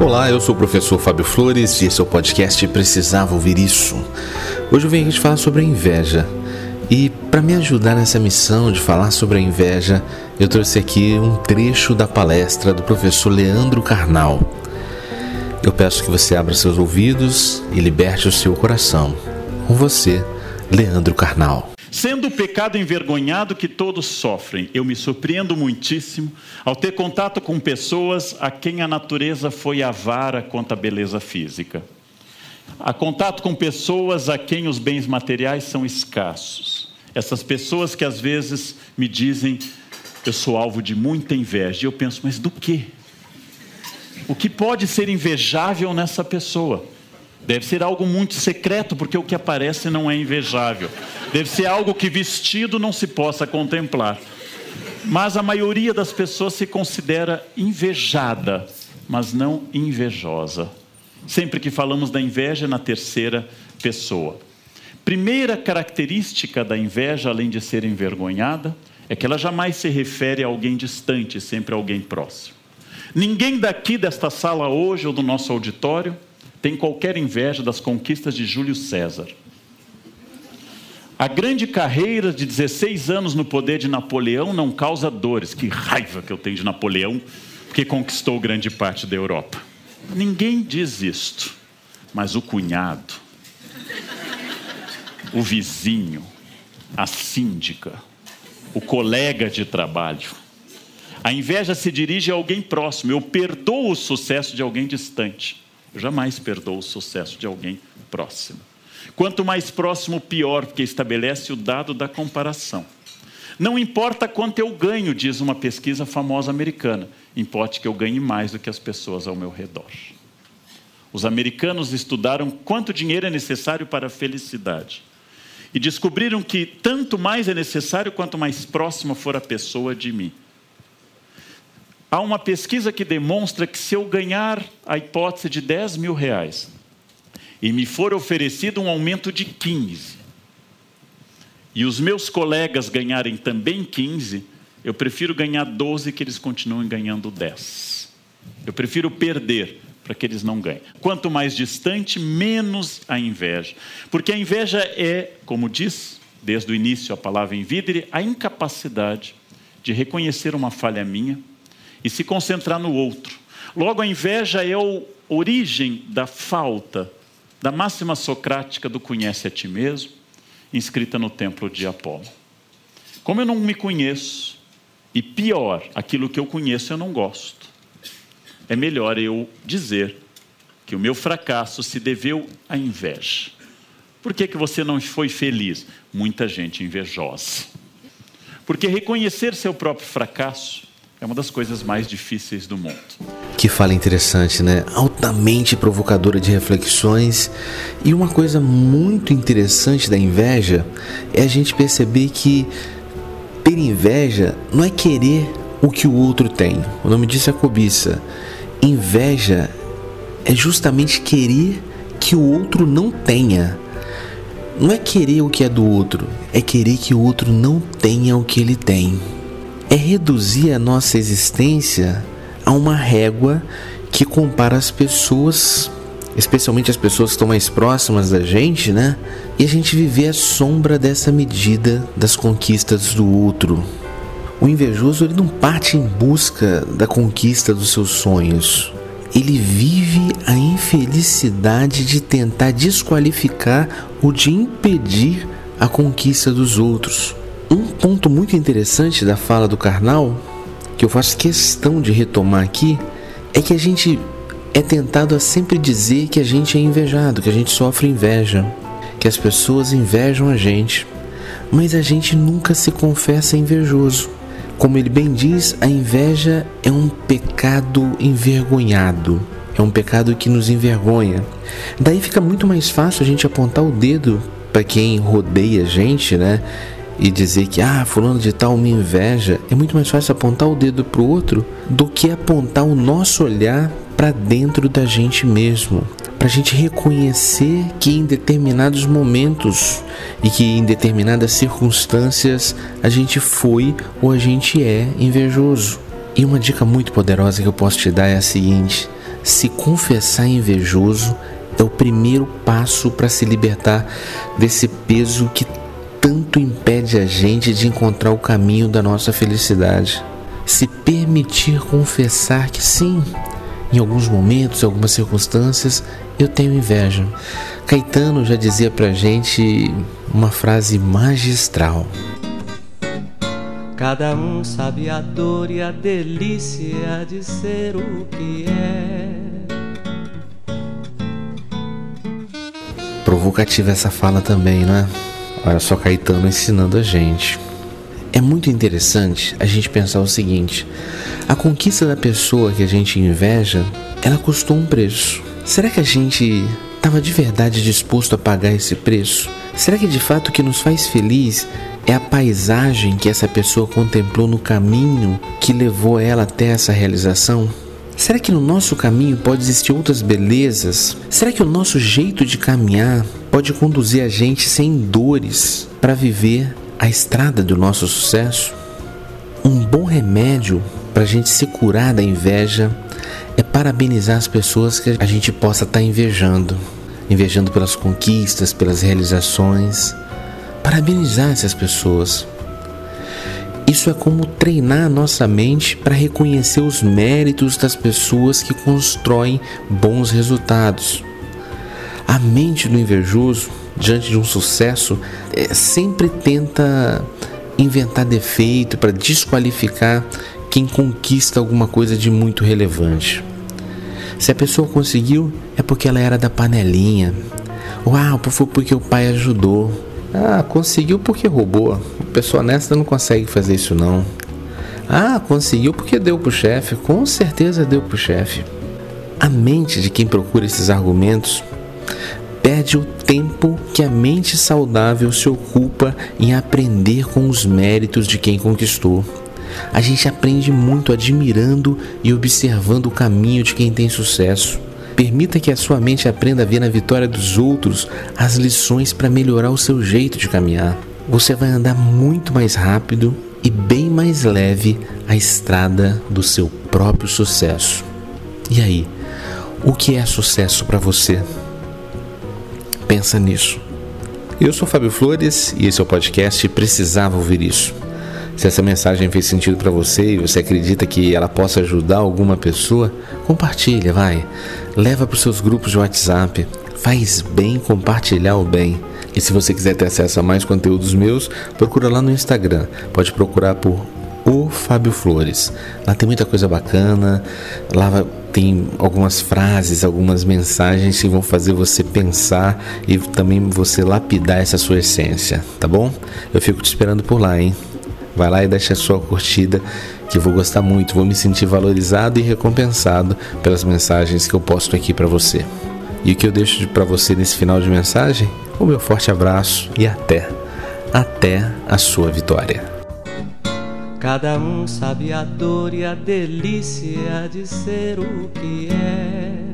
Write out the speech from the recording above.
Olá, eu sou o professor Fábio Flores e esse é o podcast Precisava Ouvir Isso. Hoje eu venho aqui te falar sobre a inveja. E para me ajudar nessa missão de falar sobre a inveja, eu trouxe aqui um trecho da palestra do professor Leandro Carnal. Eu peço que você abra seus ouvidos e liberte o seu coração. Com você, Leandro Carnal. Sendo o pecado envergonhado que todos sofrem, eu me surpreendo muitíssimo ao ter contato com pessoas a quem a natureza foi avara quanto à beleza física. A contato com pessoas a quem os bens materiais são escassos. Essas pessoas que às vezes me dizem, eu sou alvo de muita inveja. E eu penso, mas do quê? O que pode ser invejável nessa pessoa? Deve ser algo muito secreto, porque o que aparece não é invejável. Deve ser algo que vestido não se possa contemplar. Mas a maioria das pessoas se considera invejada, mas não invejosa. Sempre que falamos da inveja é na terceira pessoa. Primeira característica da inveja, além de ser envergonhada, é que ela jamais se refere a alguém distante, sempre a alguém próximo. Ninguém daqui desta sala hoje ou do nosso auditório tem qualquer inveja das conquistas de Júlio César. A grande carreira de 16 anos no poder de Napoleão não causa dores. Que raiva que eu tenho de Napoleão, porque conquistou grande parte da Europa. Ninguém diz isto, mas o cunhado, o vizinho, a síndica, o colega de trabalho. A inveja se dirige a alguém próximo. Eu perdoo o sucesso de alguém distante. Jamais perdoo o sucesso de alguém próximo. Quanto mais próximo, pior, porque estabelece o dado da comparação. Não importa quanto eu ganho, diz uma pesquisa famosa americana, importa que eu ganhe mais do que as pessoas ao meu redor. Os americanos estudaram quanto dinheiro é necessário para a felicidade e descobriram que tanto mais é necessário quanto mais próxima for a pessoa de mim. Há uma pesquisa que demonstra que se eu ganhar a hipótese de 10 mil reais e me for oferecido um aumento de 15, e os meus colegas ganharem também 15, eu prefiro ganhar 12 que eles continuem ganhando 10. Eu prefiro perder para que eles não ganhem. Quanto mais distante, menos a inveja. Porque a inveja é, como diz desde o início a palavra invidere, a incapacidade de reconhecer uma falha minha e se concentrar no outro. Logo, a inveja é a origem da falta da máxima socrática do conhece a ti mesmo, inscrita no templo de Apolo. Como eu não me conheço, e pior, aquilo que eu conheço eu não gosto, é melhor eu dizer que o meu fracasso se deveu à inveja. Por que, que você não foi feliz? Muita gente invejosa. Porque reconhecer seu próprio fracasso é uma das coisas mais difíceis do mundo. Que fala interessante, né? Altamente provocadora de reflexões. E uma coisa muito interessante da inveja é a gente perceber que ter inveja não é querer o que o outro tem. O nome disso é cobiça. Inveja é justamente querer que o outro não tenha. Não é querer o que é do outro, é querer que o outro não tenha o que ele tem é reduzir a nossa existência a uma régua que compara as pessoas, especialmente as pessoas que estão mais próximas da gente, né? E a gente viver a sombra dessa medida das conquistas do outro. O invejoso ele não parte em busca da conquista dos seus sonhos. Ele vive a infelicidade de tentar desqualificar ou de impedir a conquista dos outros. Um ponto muito interessante da fala do Karnal, que eu faço questão de retomar aqui, é que a gente é tentado a sempre dizer que a gente é invejado, que a gente sofre inveja, que as pessoas invejam a gente, mas a gente nunca se confessa invejoso. Como ele bem diz, a inveja é um pecado envergonhado, é um pecado que nos envergonha. Daí fica muito mais fácil a gente apontar o dedo para quem rodeia a gente, né? E dizer que ah, fulano de tal me inveja, é muito mais fácil apontar o dedo para o outro do que apontar o nosso olhar para dentro da gente mesmo, para a gente reconhecer que em determinados momentos e que em determinadas circunstâncias a gente foi ou a gente é invejoso. E uma dica muito poderosa que eu posso te dar é a seguinte: se confessar invejoso é o primeiro passo para se libertar desse peso que tanto impede a gente de encontrar o caminho da nossa felicidade. Se permitir confessar que sim, em alguns momentos, em algumas circunstâncias, eu tenho inveja. Caetano já dizia pra gente uma frase magistral. Cada um sabe a dor e a delícia de ser o que é. Provocativa essa fala também, não é? Olha só Caetano ensinando a gente. É muito interessante a gente pensar o seguinte: a conquista da pessoa que a gente inveja, ela custou um preço. Será que a gente estava de verdade disposto a pagar esse preço? Será que de fato o que nos faz feliz é a paisagem que essa pessoa contemplou no caminho que levou ela até essa realização? Será que no nosso caminho pode existir outras belezas? Será que o nosso jeito de caminhar pode conduzir a gente sem dores para viver a estrada do nosso sucesso? Um bom remédio para a gente se curar da inveja é parabenizar as pessoas que a gente possa estar tá invejando, invejando pelas conquistas, pelas realizações parabenizar essas pessoas. Isso é como treinar a nossa mente para reconhecer os méritos das pessoas que constroem bons resultados. A mente do invejoso, diante de um sucesso, é, sempre tenta inventar defeito para desqualificar quem conquista alguma coisa de muito relevante. Se a pessoa conseguiu, é porque ela era da panelinha. Uau, foi porque o pai ajudou. Ah, conseguiu porque roubou. Pessoa honesta não consegue fazer isso não. Ah, conseguiu porque deu pro chefe. Com certeza deu pro chefe. A mente de quem procura esses argumentos perde o tempo que a mente saudável se ocupa em aprender com os méritos de quem conquistou. A gente aprende muito admirando e observando o caminho de quem tem sucesso. Permita que a sua mente aprenda a ver na vitória dos outros as lições para melhorar o seu jeito de caminhar. Você vai andar muito mais rápido e bem mais leve a estrada do seu próprio sucesso. E aí, o que é sucesso para você? Pensa nisso. Eu sou Fábio Flores e esse é o podcast Precisava Ouvir Isso. Se essa mensagem fez sentido para você e você acredita que ela possa ajudar alguma pessoa, compartilha, vai. Leva para os seus grupos de WhatsApp. Faz bem compartilhar o bem. E se você quiser ter acesso a mais conteúdos meus, procura lá no Instagram. Pode procurar por o Fábio Flores. Lá tem muita coisa bacana. Lá tem algumas frases, algumas mensagens que vão fazer você pensar e também você lapidar essa sua essência, tá bom? Eu fico te esperando por lá, hein? Vai lá e deixa a sua curtida, que eu vou gostar muito, vou me sentir valorizado e recompensado pelas mensagens que eu posto aqui para você. E o que eu deixo para você nesse final de mensagem? O meu forte abraço e até, até a sua vitória. Cada um sabe a dor e a delícia de ser o que é.